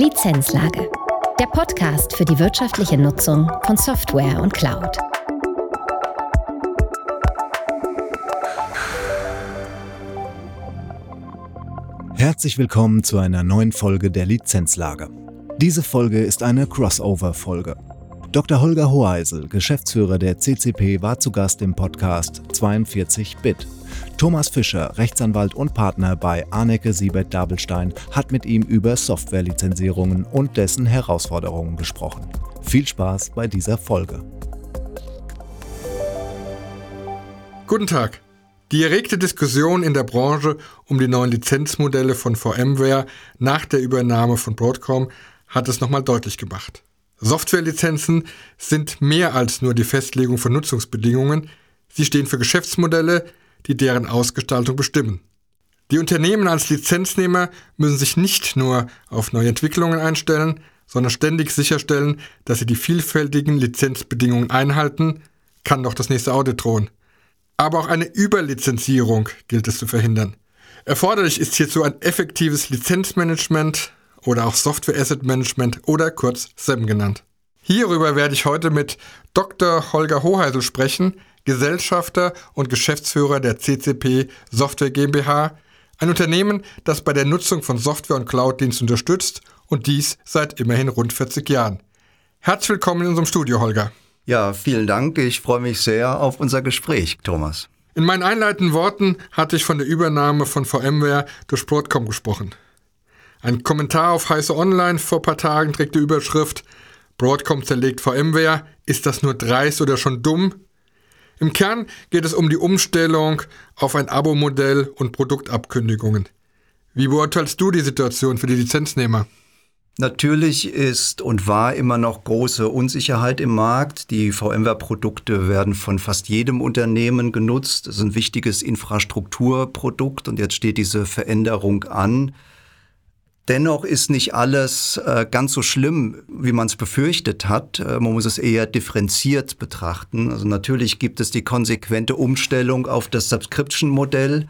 Lizenzlage. Der Podcast für die wirtschaftliche Nutzung von Software und Cloud. Herzlich willkommen zu einer neuen Folge der Lizenzlage. Diese Folge ist eine Crossover-Folge. Dr. Holger Hoheisel, Geschäftsführer der CCP, war zu Gast im Podcast 42-Bit. Thomas Fischer, Rechtsanwalt und Partner bei Arnecke Siebert Dabelstein, hat mit ihm über Softwarelizenzierungen und dessen Herausforderungen gesprochen. Viel Spaß bei dieser Folge. Guten Tag. Die erregte Diskussion in der Branche um die neuen Lizenzmodelle von VMware nach der Übernahme von Broadcom hat es nochmal deutlich gemacht. Softwarelizenzen sind mehr als nur die Festlegung von Nutzungsbedingungen, sie stehen für Geschäftsmodelle, die deren Ausgestaltung bestimmen. Die Unternehmen als Lizenznehmer müssen sich nicht nur auf neue Entwicklungen einstellen, sondern ständig sicherstellen, dass sie die vielfältigen Lizenzbedingungen einhalten, kann doch das nächste Audit drohen. Aber auch eine Überlizenzierung gilt es zu verhindern. Erforderlich ist hierzu ein effektives Lizenzmanagement, oder auch Software Asset Management oder kurz SEM genannt. Hierüber werde ich heute mit Dr. Holger Hoheisel sprechen, Gesellschafter und Geschäftsführer der CCP Software GmbH, ein Unternehmen, das bei der Nutzung von Software und Cloud-Dienst unterstützt und dies seit immerhin rund 40 Jahren. Herzlich willkommen in unserem Studio, Holger. Ja, vielen Dank. Ich freue mich sehr auf unser Gespräch, Thomas. In meinen einleitenden Worten hatte ich von der Übernahme von VMware durch Broadcom gesprochen. Ein Kommentar auf Heiße Online vor ein paar Tagen trägt die Überschrift Broadcom zerlegt VMware, ist das nur dreist oder schon dumm? Im Kern geht es um die Umstellung auf ein Abo-Modell und Produktabkündigungen. Wie beurteilst du die Situation für die Lizenznehmer? Natürlich ist und war immer noch große Unsicherheit im Markt. Die VMware-Produkte werden von fast jedem Unternehmen genutzt. Es ist ein wichtiges Infrastrukturprodukt und jetzt steht diese Veränderung an. Dennoch ist nicht alles äh, ganz so schlimm, wie man es befürchtet hat. Äh, man muss es eher differenziert betrachten. Also natürlich gibt es die konsequente Umstellung auf das Subscription-Modell.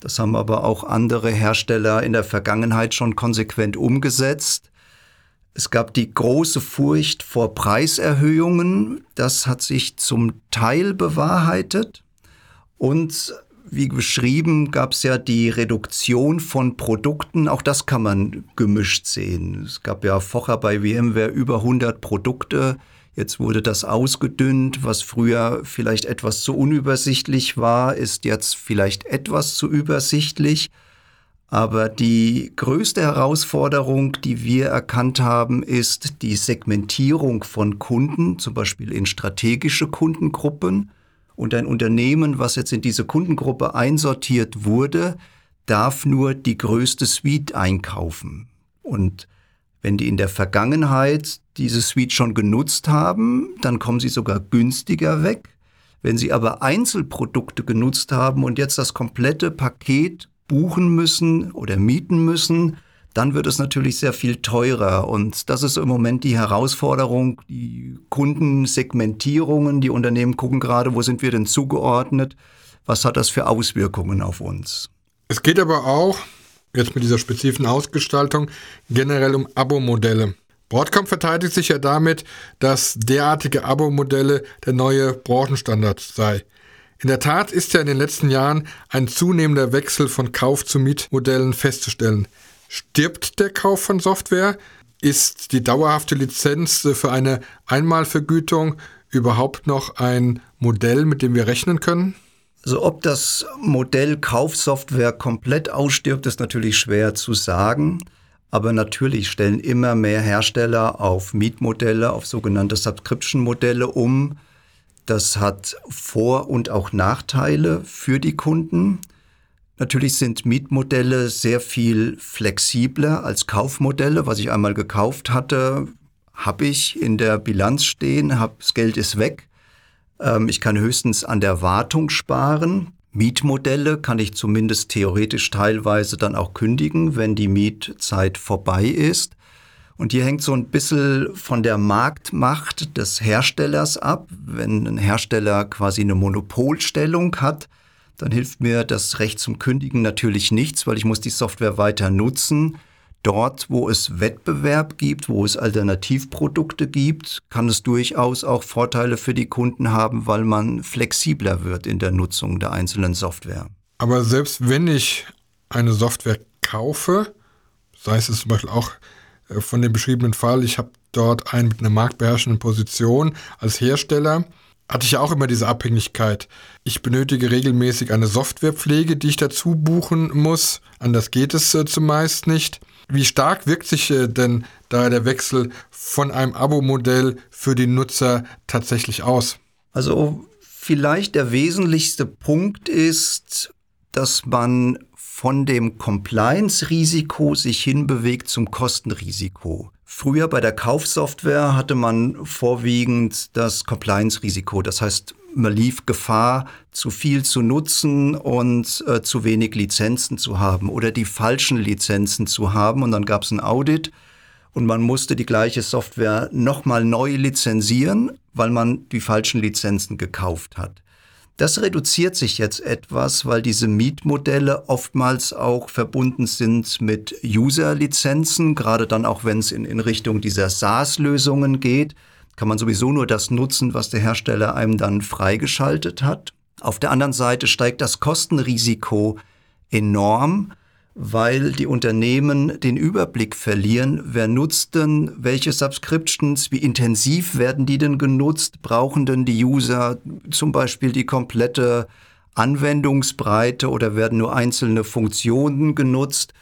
Das haben aber auch andere Hersteller in der Vergangenheit schon konsequent umgesetzt. Es gab die große Furcht vor Preiserhöhungen. Das hat sich zum Teil bewahrheitet. Und wie beschrieben, gab es ja die Reduktion von Produkten. Auch das kann man gemischt sehen. Es gab ja vorher bei VMware über 100 Produkte. Jetzt wurde das ausgedünnt. Was früher vielleicht etwas zu unübersichtlich war, ist jetzt vielleicht etwas zu übersichtlich. Aber die größte Herausforderung, die wir erkannt haben, ist die Segmentierung von Kunden, zum Beispiel in strategische Kundengruppen. Und ein Unternehmen, was jetzt in diese Kundengruppe einsortiert wurde, darf nur die größte Suite einkaufen. Und wenn die in der Vergangenheit diese Suite schon genutzt haben, dann kommen sie sogar günstiger weg. Wenn sie aber Einzelprodukte genutzt haben und jetzt das komplette Paket buchen müssen oder mieten müssen, dann wird es natürlich sehr viel teurer. Und das ist im Moment die Herausforderung. Die Kundensegmentierungen, die Unternehmen gucken gerade, wo sind wir denn zugeordnet? Was hat das für Auswirkungen auf uns? Es geht aber auch, jetzt mit dieser spezifischen Ausgestaltung, generell um Abo-Modelle. Broadcom verteidigt sich ja damit, dass derartige Abo-Modelle der neue Branchenstandard sei. In der Tat ist ja in den letzten Jahren ein zunehmender Wechsel von Kauf- zu Mietmodellen festzustellen. Stirbt der Kauf von Software? Ist die dauerhafte Lizenz für eine Einmalvergütung überhaupt noch ein Modell, mit dem wir rechnen können? Also ob das Modell Kaufsoftware komplett ausstirbt, ist natürlich schwer zu sagen. Aber natürlich stellen immer mehr Hersteller auf Mietmodelle, auf sogenannte Subscription-Modelle um. Das hat Vor- und auch Nachteile für die Kunden. Natürlich sind Mietmodelle sehr viel flexibler als Kaufmodelle. Was ich einmal gekauft hatte, habe ich in der Bilanz stehen, hab, das Geld ist weg. Ähm, ich kann höchstens an der Wartung sparen. Mietmodelle kann ich zumindest theoretisch teilweise dann auch kündigen, wenn die Mietzeit vorbei ist. Und hier hängt so ein bisschen von der Marktmacht des Herstellers ab. Wenn ein Hersteller quasi eine Monopolstellung hat, dann hilft mir das Recht zum Kündigen natürlich nichts, weil ich muss die Software weiter nutzen. dort, wo es Wettbewerb gibt, wo es Alternativprodukte gibt, kann es durchaus auch Vorteile für die Kunden haben, weil man flexibler wird in der Nutzung der einzelnen Software. Aber selbst wenn ich eine Software kaufe, sei es zum Beispiel auch äh, von dem beschriebenen Fall, ich habe dort einen mit einer marktbeherrschenden Position als Hersteller, hatte ich ja auch immer diese Abhängigkeit. Ich benötige regelmäßig eine Softwarepflege, die ich dazu buchen muss. Anders geht es äh, zumeist nicht. Wie stark wirkt sich äh, denn da der Wechsel von einem Abo-Modell für den Nutzer tatsächlich aus? Also vielleicht der wesentlichste Punkt ist, dass man von dem Compliance-Risiko sich hinbewegt zum Kostenrisiko. Früher bei der Kaufsoftware hatte man vorwiegend das Compliance-Risiko. Das heißt, man lief Gefahr, zu viel zu nutzen und äh, zu wenig Lizenzen zu haben oder die falschen Lizenzen zu haben. Und dann gab es ein Audit und man musste die gleiche Software nochmal neu lizenzieren, weil man die falschen Lizenzen gekauft hat. Das reduziert sich jetzt etwas, weil diese Mietmodelle oftmals auch verbunden sind mit User-Lizenzen, gerade dann auch wenn es in, in Richtung dieser SaaS-Lösungen geht, kann man sowieso nur das nutzen, was der Hersteller einem dann freigeschaltet hat. Auf der anderen Seite steigt das Kostenrisiko enorm, weil die Unternehmen den Überblick verlieren, wer nutzt denn welche Subscriptions, wie intensiv werden die denn genutzt, brauchen denn die User zum Beispiel die komplette Anwendungsbreite oder werden nur einzelne Funktionen genutzt.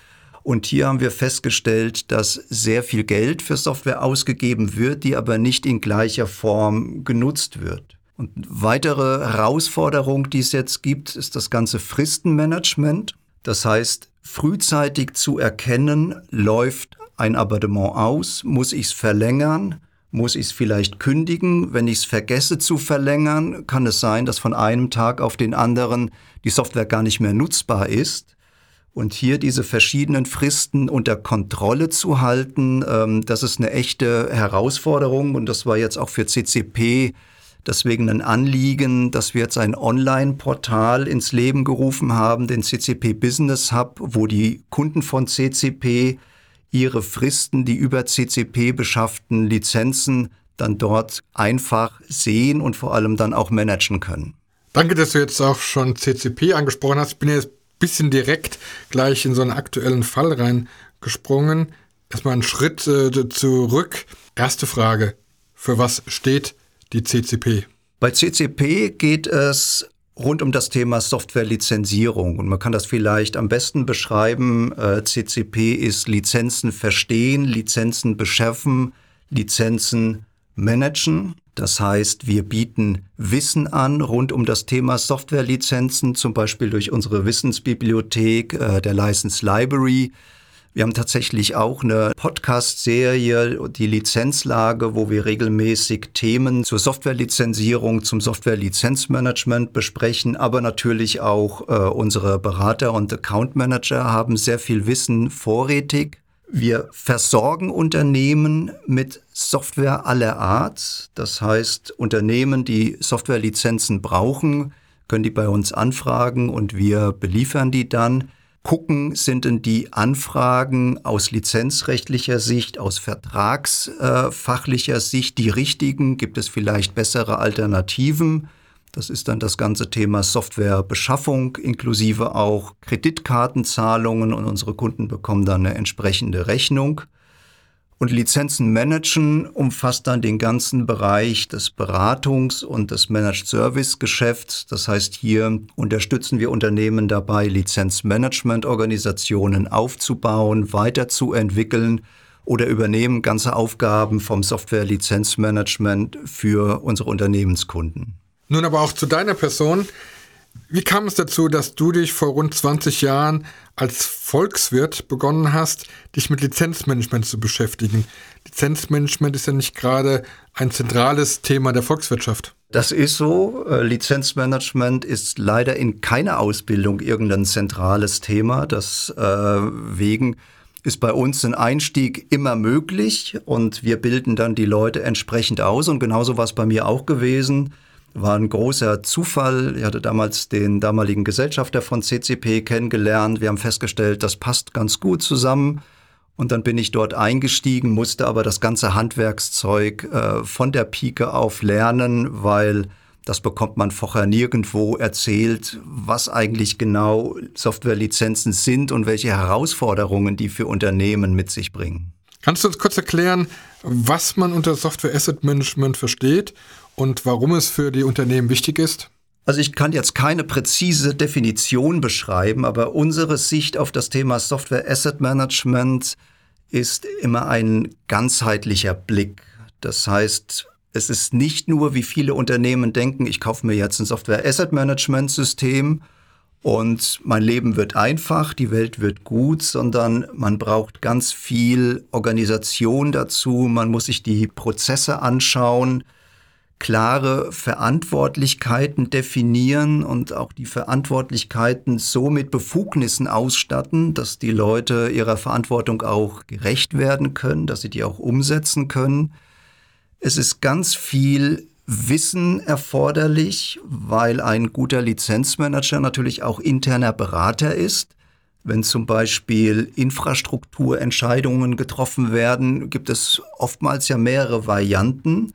Und hier haben wir festgestellt, dass sehr viel Geld für Software ausgegeben wird, die aber nicht in gleicher Form genutzt wird. Und weitere Herausforderung, die es jetzt gibt, ist das ganze Fristenmanagement. Das heißt, frühzeitig zu erkennen, läuft ein Abonnement aus, muss ich es verlängern, muss ich es vielleicht kündigen. Wenn ich es vergesse zu verlängern, kann es sein, dass von einem Tag auf den anderen die Software gar nicht mehr nutzbar ist. Und hier diese verschiedenen Fristen unter Kontrolle zu halten, ähm, das ist eine echte Herausforderung. Und das war jetzt auch für CCP deswegen ein Anliegen, dass wir jetzt ein Online-Portal ins Leben gerufen haben, den CCP Business Hub, wo die Kunden von CCP ihre Fristen, die über CCP beschafften Lizenzen dann dort einfach sehen und vor allem dann auch managen können. Danke, dass du jetzt auch schon CCP angesprochen hast. Ich bin jetzt ein bisschen direkt gleich in so einen aktuellen Fall reingesprungen. Erstmal einen Schritt äh, zurück. Erste Frage. Für was steht die CCP? Bei CCP geht es rund um das Thema Softwarelizenzierung. Und man kann das vielleicht am besten beschreiben. Äh, CCP ist Lizenzen verstehen, Lizenzen beschaffen, Lizenzen managen. Das heißt, wir bieten Wissen an rund um das Thema Softwarelizenzen, zum Beispiel durch unsere Wissensbibliothek äh, der License Library. Wir haben tatsächlich auch eine Podcast-Serie, die Lizenzlage, wo wir regelmäßig Themen zur Softwarelizenzierung, zum Softwarelizenzmanagement besprechen, aber natürlich auch äh, unsere Berater und Account Manager haben sehr viel Wissen vorrätig. Wir versorgen Unternehmen mit Software aller Art. Das heißt, Unternehmen, die Softwarelizenzen brauchen, können die bei uns anfragen und wir beliefern die dann gucken, sind denn die Anfragen aus lizenzrechtlicher Sicht, aus vertragsfachlicher Sicht die richtigen? Gibt es vielleicht bessere Alternativen? Das ist dann das ganze Thema Softwarebeschaffung inklusive auch Kreditkartenzahlungen und unsere Kunden bekommen dann eine entsprechende Rechnung. Und Lizenzen managen umfasst dann den ganzen Bereich des Beratungs- und des Managed Service Geschäfts. Das heißt, hier unterstützen wir Unternehmen dabei, Lizenzmanagement-Organisationen aufzubauen, weiterzuentwickeln oder übernehmen ganze Aufgaben vom Software-Lizenzmanagement für unsere Unternehmenskunden. Nun aber auch zu deiner Person. Wie kam es dazu, dass du dich vor rund 20 Jahren als Volkswirt begonnen hast, dich mit Lizenzmanagement zu beschäftigen? Lizenzmanagement ist ja nicht gerade ein zentrales Thema der Volkswirtschaft. Das ist so. Äh, Lizenzmanagement ist leider in keiner Ausbildung irgendein zentrales Thema. Deswegen äh, ist bei uns ein Einstieg immer möglich und wir bilden dann die Leute entsprechend aus. Und genauso war es bei mir auch gewesen war ein großer Zufall. Ich hatte damals den damaligen Gesellschafter von CCP kennengelernt. Wir haben festgestellt, das passt ganz gut zusammen. Und dann bin ich dort eingestiegen, musste aber das ganze Handwerkszeug äh, von der Pike auf lernen, weil das bekommt man vorher nirgendwo erzählt, was eigentlich genau Softwarelizenzen sind und welche Herausforderungen die für Unternehmen mit sich bringen. Kannst du uns kurz erklären, was man unter Software Asset Management versteht und warum es für die Unternehmen wichtig ist? Also ich kann jetzt keine präzise Definition beschreiben, aber unsere Sicht auf das Thema Software Asset Management ist immer ein ganzheitlicher Blick. Das heißt, es ist nicht nur, wie viele Unternehmen denken, ich kaufe mir jetzt ein Software Asset Management System und mein Leben wird einfach, die Welt wird gut, sondern man braucht ganz viel Organisation dazu, man muss sich die Prozesse anschauen, klare Verantwortlichkeiten definieren und auch die Verantwortlichkeiten so mit Befugnissen ausstatten, dass die Leute ihrer Verantwortung auch gerecht werden können, dass sie die auch umsetzen können. Es ist ganz viel Wissen erforderlich, weil ein guter Lizenzmanager natürlich auch interner Berater ist. Wenn zum Beispiel Infrastrukturentscheidungen getroffen werden, gibt es oftmals ja mehrere Varianten.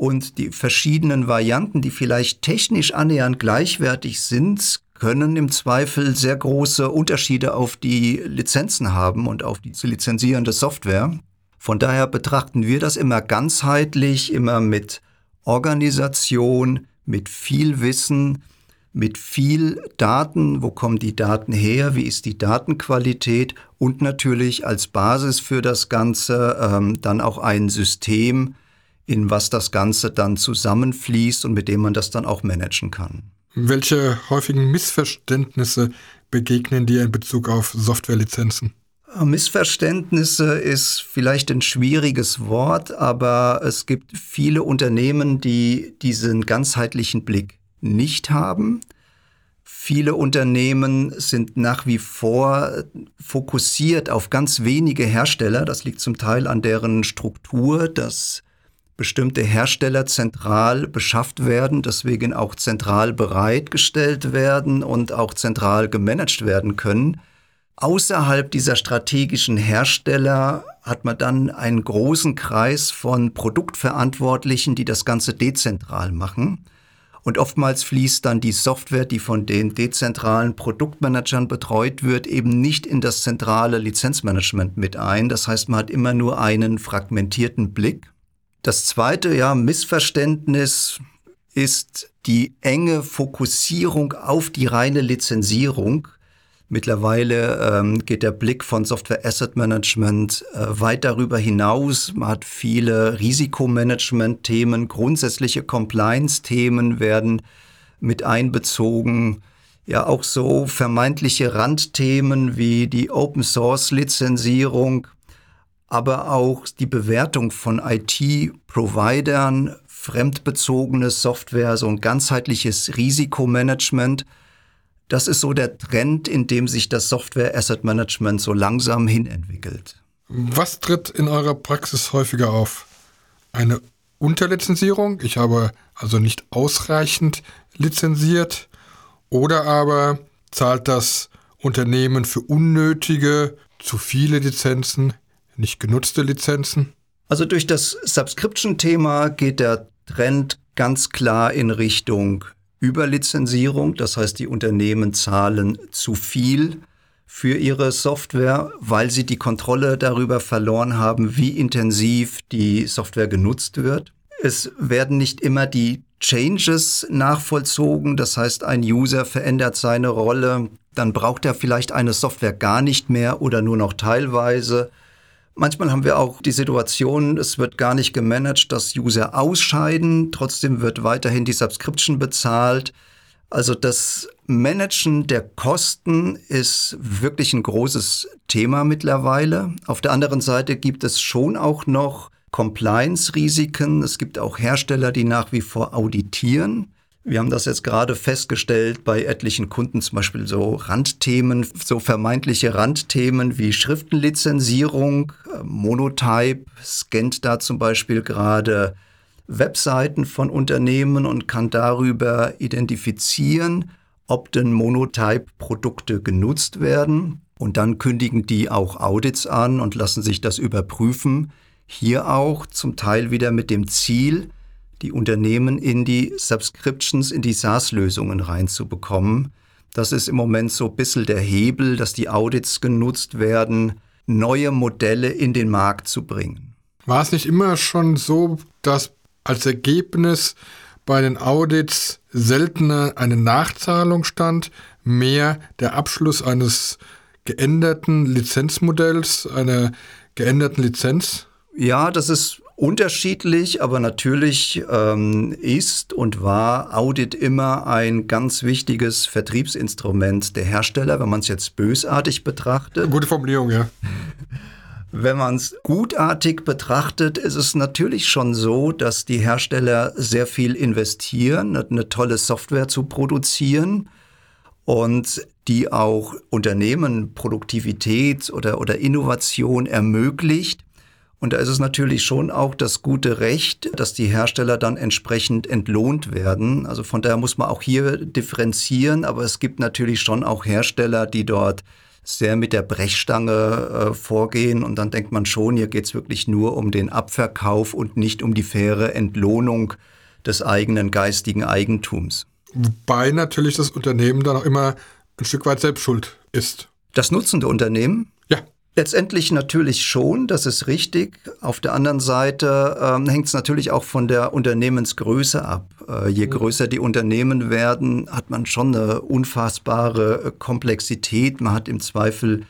Und die verschiedenen Varianten, die vielleicht technisch annähernd gleichwertig sind, können im Zweifel sehr große Unterschiede auf die Lizenzen haben und auf die zu lizenzierende Software. Von daher betrachten wir das immer ganzheitlich, immer mit Organisation, mit viel Wissen, mit viel Daten, wo kommen die Daten her, wie ist die Datenqualität? Und natürlich als Basis für das Ganze ähm, dann auch ein System, in was das Ganze dann zusammenfließt und mit dem man das dann auch managen kann. Welche häufigen Missverständnisse begegnen dir in Bezug auf Softwarelizenzen? Missverständnisse ist vielleicht ein schwieriges Wort, aber es gibt viele Unternehmen, die diesen ganzheitlichen Blick nicht haben. Viele Unternehmen sind nach wie vor fokussiert auf ganz wenige Hersteller. Das liegt zum Teil an deren Struktur, dass bestimmte Hersteller zentral beschafft werden, deswegen auch zentral bereitgestellt werden und auch zentral gemanagt werden können. Außerhalb dieser strategischen Hersteller hat man dann einen großen Kreis von Produktverantwortlichen, die das Ganze dezentral machen. Und oftmals fließt dann die Software, die von den dezentralen Produktmanagern betreut wird, eben nicht in das zentrale Lizenzmanagement mit ein. Das heißt, man hat immer nur einen fragmentierten Blick. Das zweite ja, Missverständnis ist die enge Fokussierung auf die reine Lizenzierung. Mittlerweile ähm, geht der Blick von Software Asset Management äh, weit darüber hinaus. Man hat viele Risikomanagement-Themen, grundsätzliche Compliance-Themen werden mit einbezogen. Ja, auch so vermeintliche Randthemen wie die Open Source Lizenzierung, aber auch die Bewertung von IT-Providern, fremdbezogene Software, so ein ganzheitliches Risikomanagement – das ist so der Trend, in dem sich das Software Asset Management so langsam hinentwickelt. Was tritt in eurer Praxis häufiger auf? Eine Unterlizenzierung, ich habe also nicht ausreichend lizenziert, oder aber zahlt das Unternehmen für unnötige, zu viele Lizenzen, nicht genutzte Lizenzen? Also durch das Subscription-Thema geht der Trend ganz klar in Richtung Überlizenzierung, das heißt, die Unternehmen zahlen zu viel für ihre Software, weil sie die Kontrolle darüber verloren haben, wie intensiv die Software genutzt wird. Es werden nicht immer die Changes nachvollzogen, das heißt, ein User verändert seine Rolle, dann braucht er vielleicht eine Software gar nicht mehr oder nur noch teilweise. Manchmal haben wir auch die Situation, es wird gar nicht gemanagt, dass User ausscheiden, trotzdem wird weiterhin die Subscription bezahlt. Also das Managen der Kosten ist wirklich ein großes Thema mittlerweile. Auf der anderen Seite gibt es schon auch noch Compliance-Risiken. Es gibt auch Hersteller, die nach wie vor auditieren. Wir haben das jetzt gerade festgestellt bei etlichen Kunden, zum Beispiel so Randthemen, so vermeintliche Randthemen wie Schriftenlizenzierung. Monotype scannt da zum Beispiel gerade Webseiten von Unternehmen und kann darüber identifizieren, ob denn Monotype-Produkte genutzt werden. Und dann kündigen die auch Audits an und lassen sich das überprüfen. Hier auch zum Teil wieder mit dem Ziel, die Unternehmen in die Subscriptions, in die SaaS-Lösungen reinzubekommen. Das ist im Moment so ein bisschen der Hebel, dass die Audits genutzt werden, neue Modelle in den Markt zu bringen. War es nicht immer schon so, dass als Ergebnis bei den Audits seltener eine Nachzahlung stand, mehr der Abschluss eines geänderten Lizenzmodells, einer geänderten Lizenz? Ja, das ist unterschiedlich, aber natürlich ähm, ist und war Audit immer ein ganz wichtiges Vertriebsinstrument der Hersteller, wenn man es jetzt bösartig betrachtet. Gute Formulierung, ja. Wenn man es gutartig betrachtet, ist es natürlich schon so, dass die Hersteller sehr viel investieren, eine tolle Software zu produzieren und die auch Unternehmen Produktivität oder, oder Innovation ermöglicht. Und da ist es natürlich schon auch das gute Recht, dass die Hersteller dann entsprechend entlohnt werden. Also von daher muss man auch hier differenzieren, aber es gibt natürlich schon auch Hersteller, die dort sehr mit der Brechstange äh, vorgehen und dann denkt man schon, hier geht es wirklich nur um den Abverkauf und nicht um die faire Entlohnung des eigenen geistigen Eigentums. Wobei natürlich das Unternehmen dann auch immer ein Stück weit selbst schuld ist. Das nutzende Unternehmen? Letztendlich natürlich schon, das ist richtig. Auf der anderen Seite ähm, hängt es natürlich auch von der Unternehmensgröße ab. Äh, je mhm. größer die Unternehmen werden, hat man schon eine unfassbare äh, Komplexität. Man hat im Zweifel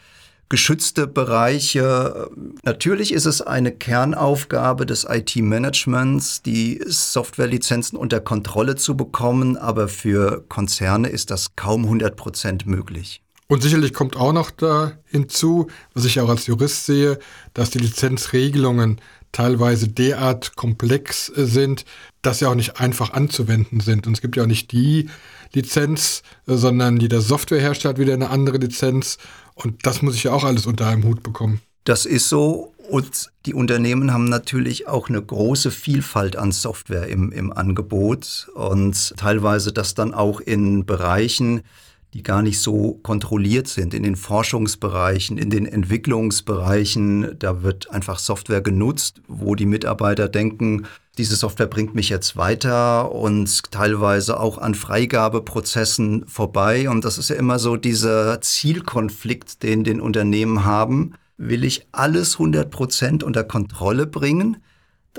geschützte Bereiche. Natürlich ist es eine Kernaufgabe des IT-Managements, die Softwarelizenzen unter Kontrolle zu bekommen, aber für Konzerne ist das kaum 100 Prozent möglich. Und sicherlich kommt auch noch da hinzu, was ich auch als Jurist sehe, dass die Lizenzregelungen teilweise derart komplex sind, dass sie auch nicht einfach anzuwenden sind. Und es gibt ja auch nicht die Lizenz, sondern jeder Softwarehersteller hat wieder eine andere Lizenz. Und das muss ich ja auch alles unter einem Hut bekommen. Das ist so. Und die Unternehmen haben natürlich auch eine große Vielfalt an Software im, im Angebot und teilweise das dann auch in Bereichen, die gar nicht so kontrolliert sind, in den Forschungsbereichen, in den Entwicklungsbereichen. Da wird einfach Software genutzt, wo die Mitarbeiter denken, diese Software bringt mich jetzt weiter und teilweise auch an Freigabeprozessen vorbei. Und das ist ja immer so dieser Zielkonflikt, den den Unternehmen haben. Will ich alles 100 Prozent unter Kontrolle bringen?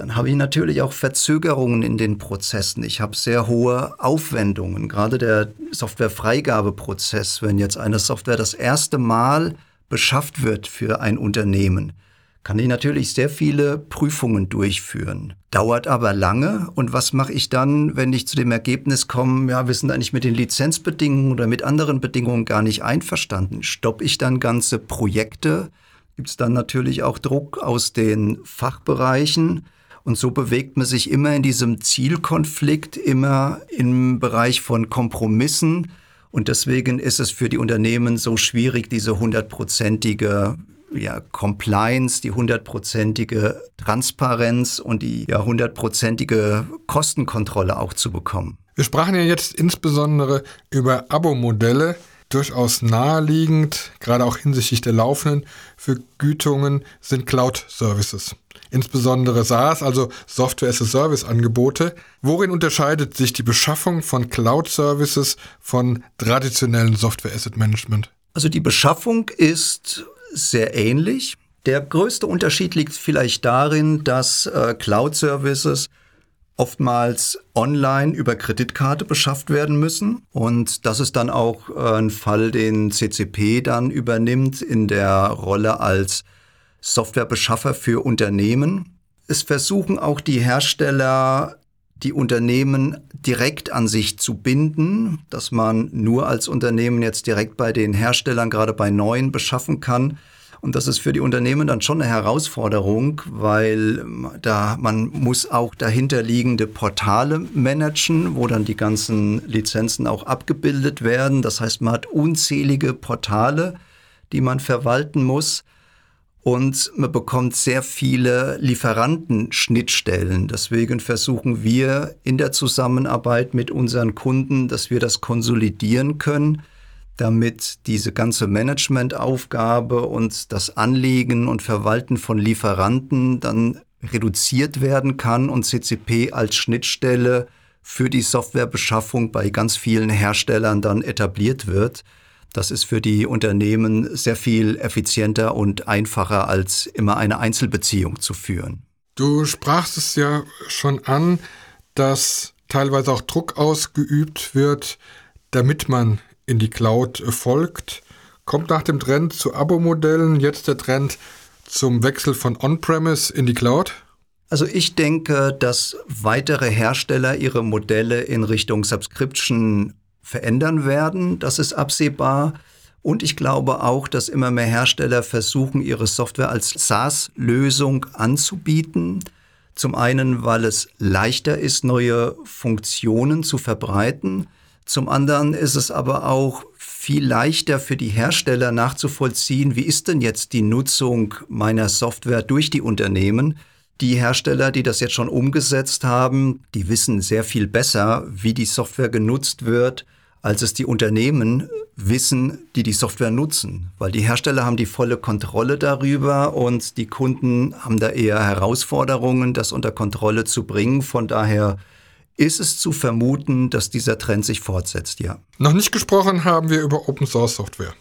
Dann habe ich natürlich auch Verzögerungen in den Prozessen. Ich habe sehr hohe Aufwendungen. Gerade der Softwarefreigabeprozess, wenn jetzt eine Software das erste Mal beschafft wird für ein Unternehmen, kann ich natürlich sehr viele Prüfungen durchführen. Dauert aber lange. Und was mache ich dann, wenn ich zu dem Ergebnis komme, ja, wir sind eigentlich mit den Lizenzbedingungen oder mit anderen Bedingungen gar nicht einverstanden? Stoppe ich dann ganze Projekte? Gibt es dann natürlich auch Druck aus den Fachbereichen? Und so bewegt man sich immer in diesem Zielkonflikt, immer im Bereich von Kompromissen. Und deswegen ist es für die Unternehmen so schwierig, diese hundertprozentige ja, Compliance, die hundertprozentige Transparenz und die ja, hundertprozentige Kostenkontrolle auch zu bekommen. Wir sprachen ja jetzt insbesondere über Abo-Modelle. Durchaus naheliegend, gerade auch hinsichtlich der laufenden Vergütungen, sind Cloud-Services. Insbesondere SaaS, also Software-as-a-Service-Angebote. Worin unterscheidet sich die Beschaffung von Cloud-Services von traditionellen Software-Asset-Management? Also die Beschaffung ist sehr ähnlich. Der größte Unterschied liegt vielleicht darin, dass äh, Cloud-Services oftmals online über Kreditkarte beschafft werden müssen. Und das ist dann auch äh, ein Fall, den CCP dann übernimmt in der Rolle als Softwarebeschaffer für Unternehmen. Es versuchen auch die Hersteller die Unternehmen direkt an sich zu binden, dass man nur als Unternehmen jetzt direkt bei den Herstellern, gerade bei neuen, beschaffen kann. Und das ist für die Unternehmen dann schon eine Herausforderung, weil da man muss auch dahinterliegende Portale managen, wo dann die ganzen Lizenzen auch abgebildet werden. Das heißt, man hat unzählige Portale, die man verwalten muss und man bekommt sehr viele Lieferantenschnittstellen. Deswegen versuchen wir in der Zusammenarbeit mit unseren Kunden, dass wir das konsolidieren können, damit diese ganze Managementaufgabe und das Anlegen und Verwalten von Lieferanten dann reduziert werden kann und CCP als Schnittstelle für die Softwarebeschaffung bei ganz vielen Herstellern dann etabliert wird. Das ist für die Unternehmen sehr viel effizienter und einfacher, als immer eine Einzelbeziehung zu führen. Du sprachst es ja schon an, dass teilweise auch Druck ausgeübt wird, damit man in die Cloud folgt. Kommt nach dem Trend zu Abo-Modellen jetzt der Trend zum Wechsel von On-Premise in die Cloud? Also ich denke, dass weitere Hersteller ihre Modelle in Richtung Subscription verändern werden. Das ist absehbar. Und ich glaube auch, dass immer mehr Hersteller versuchen, ihre Software als SaaS-Lösung anzubieten. Zum einen, weil es leichter ist, neue Funktionen zu verbreiten. Zum anderen ist es aber auch viel leichter für die Hersteller nachzuvollziehen, wie ist denn jetzt die Nutzung meiner Software durch die Unternehmen. Die Hersteller, die das jetzt schon umgesetzt haben, die wissen sehr viel besser, wie die Software genutzt wird, als es die Unternehmen wissen, die die Software nutzen. Weil die Hersteller haben die volle Kontrolle darüber und die Kunden haben da eher Herausforderungen, das unter Kontrolle zu bringen. Von daher ist es zu vermuten, dass dieser Trend sich fortsetzt, ja. Noch nicht gesprochen haben wir über Open Source Software.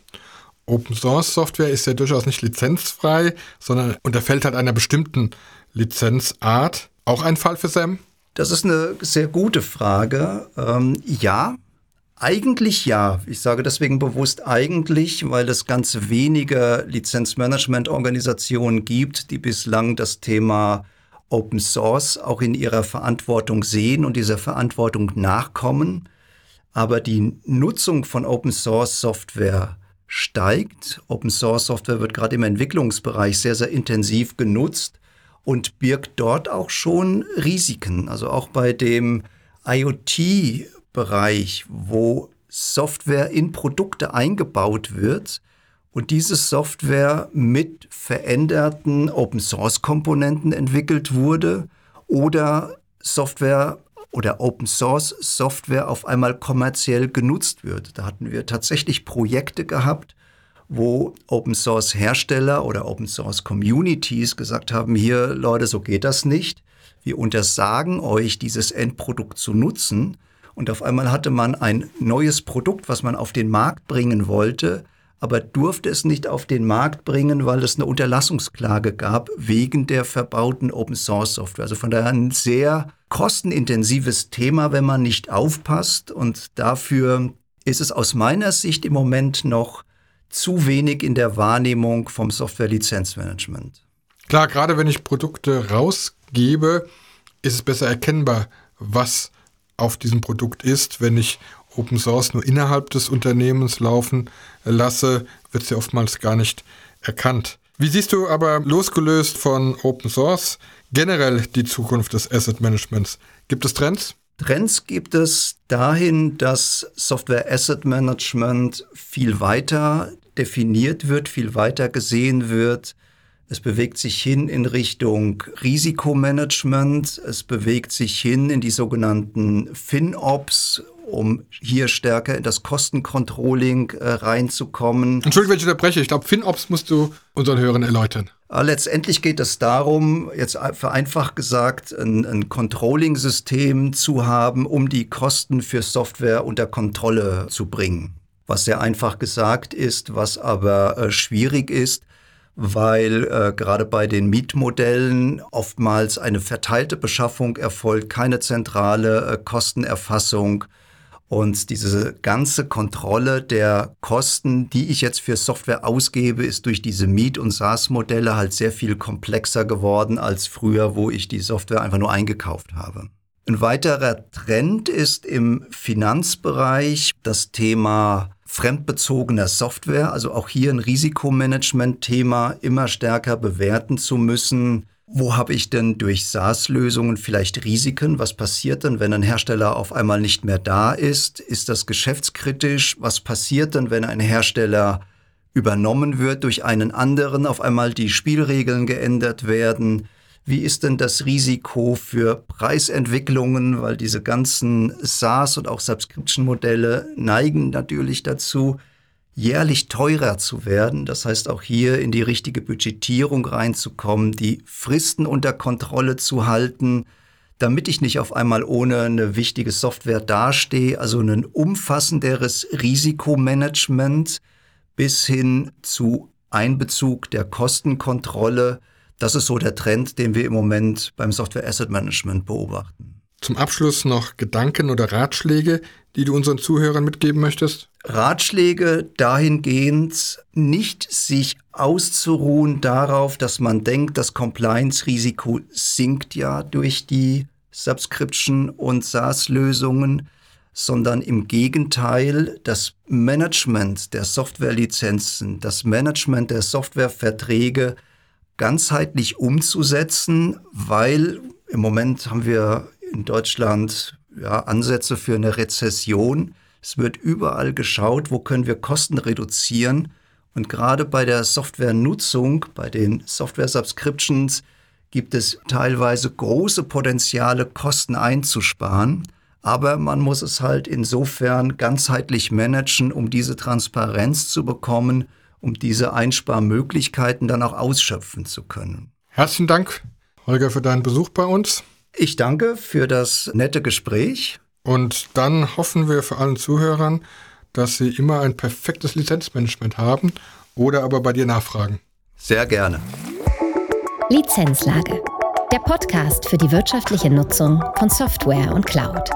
Open Source Software ist ja durchaus nicht lizenzfrei, sondern unterfällt halt einer bestimmten Lizenzart. Auch ein Fall für Sam? Das ist eine sehr gute Frage. Ähm, ja, eigentlich ja. Ich sage deswegen bewusst eigentlich, weil es ganz wenige Lizenzmanagement-Organisationen gibt, die bislang das Thema Open Source auch in ihrer Verantwortung sehen und dieser Verantwortung nachkommen. Aber die Nutzung von Open Source Software steigt. Open Source Software wird gerade im Entwicklungsbereich sehr, sehr intensiv genutzt und birgt dort auch schon Risiken. Also auch bei dem IoT-Bereich, wo Software in Produkte eingebaut wird und diese Software mit veränderten Open-Source-Komponenten entwickelt wurde oder Software oder Open Source Software auf einmal kommerziell genutzt wird. Da hatten wir tatsächlich Projekte gehabt, wo Open Source Hersteller oder Open Source Communities gesagt haben, hier Leute, so geht das nicht. Wir untersagen euch, dieses Endprodukt zu nutzen. Und auf einmal hatte man ein neues Produkt, was man auf den Markt bringen wollte, aber durfte es nicht auf den Markt bringen, weil es eine Unterlassungsklage gab wegen der verbauten Open Source Software. Also von daher ein sehr kostenintensives Thema, wenn man nicht aufpasst. Und dafür ist es aus meiner Sicht im Moment noch zu wenig in der Wahrnehmung vom Software-Lizenzmanagement. Klar, gerade wenn ich Produkte rausgebe, ist es besser erkennbar, was auf diesem Produkt ist. Wenn ich Open Source nur innerhalb des Unternehmens laufen lasse, wird ja oftmals gar nicht erkannt. Wie siehst du aber losgelöst von Open Source generell die Zukunft des Asset Managements? Gibt es Trends? Trends gibt es dahin, dass Software Asset Management viel weiter definiert wird, viel weiter gesehen wird. Es bewegt sich hin in Richtung Risikomanagement. Es bewegt sich hin in die sogenannten FinOps, um hier stärker in das Kostencontrolling äh, reinzukommen. Entschuldigung, wenn ich unterbreche. Ich glaube, FinOps musst du unseren Hörern erläutern. Äh, letztendlich geht es darum, jetzt vereinfacht gesagt, ein, ein Controlling-System zu haben, um die Kosten für Software unter Kontrolle zu bringen was sehr einfach gesagt ist, was aber äh, schwierig ist, weil äh, gerade bei den Mietmodellen oftmals eine verteilte Beschaffung erfolgt, keine zentrale äh, Kostenerfassung. Und diese ganze Kontrolle der Kosten, die ich jetzt für Software ausgebe, ist durch diese Miet- und SaaS-Modelle halt sehr viel komplexer geworden als früher, wo ich die Software einfach nur eingekauft habe. Ein weiterer Trend ist im Finanzbereich das Thema fremdbezogener Software, also auch hier ein Risikomanagement-Thema immer stärker bewerten zu müssen. Wo habe ich denn durch SaaS-Lösungen vielleicht Risiken? Was passiert denn, wenn ein Hersteller auf einmal nicht mehr da ist? Ist das geschäftskritisch? Was passiert denn, wenn ein Hersteller übernommen wird durch einen anderen, auf einmal die Spielregeln geändert werden? Wie ist denn das Risiko für Preisentwicklungen? Weil diese ganzen SaaS und auch Subscription-Modelle neigen natürlich dazu, jährlich teurer zu werden. Das heißt auch hier in die richtige Budgetierung reinzukommen, die Fristen unter Kontrolle zu halten, damit ich nicht auf einmal ohne eine wichtige Software dastehe. Also ein umfassenderes Risikomanagement bis hin zu Einbezug der Kostenkontrolle. Das ist so der Trend, den wir im Moment beim Software Asset Management beobachten. Zum Abschluss noch Gedanken oder Ratschläge, die du unseren Zuhörern mitgeben möchtest? Ratschläge dahingehend, nicht sich auszuruhen darauf, dass man denkt, das Compliance-Risiko sinkt ja durch die Subscription- und SaaS-Lösungen, sondern im Gegenteil, das Management der Softwarelizenzen, das Management der Softwareverträge ganzheitlich umzusetzen, weil im Moment haben wir in Deutschland ja, Ansätze für eine Rezession. Es wird überall geschaut, wo können wir Kosten reduzieren. Und gerade bei der Softwarenutzung, bei den Software-Subscriptions, gibt es teilweise große Potenziale, Kosten einzusparen. Aber man muss es halt insofern ganzheitlich managen, um diese Transparenz zu bekommen, um diese Einsparmöglichkeiten dann auch ausschöpfen zu können. Herzlichen Dank, Holger, für deinen Besuch bei uns. Ich danke für das nette Gespräch. Und dann hoffen wir für allen Zuhörern, dass sie immer ein perfektes Lizenzmanagement haben oder aber bei dir nachfragen. Sehr gerne. Lizenzlage. Der Podcast für die wirtschaftliche Nutzung von Software und Cloud.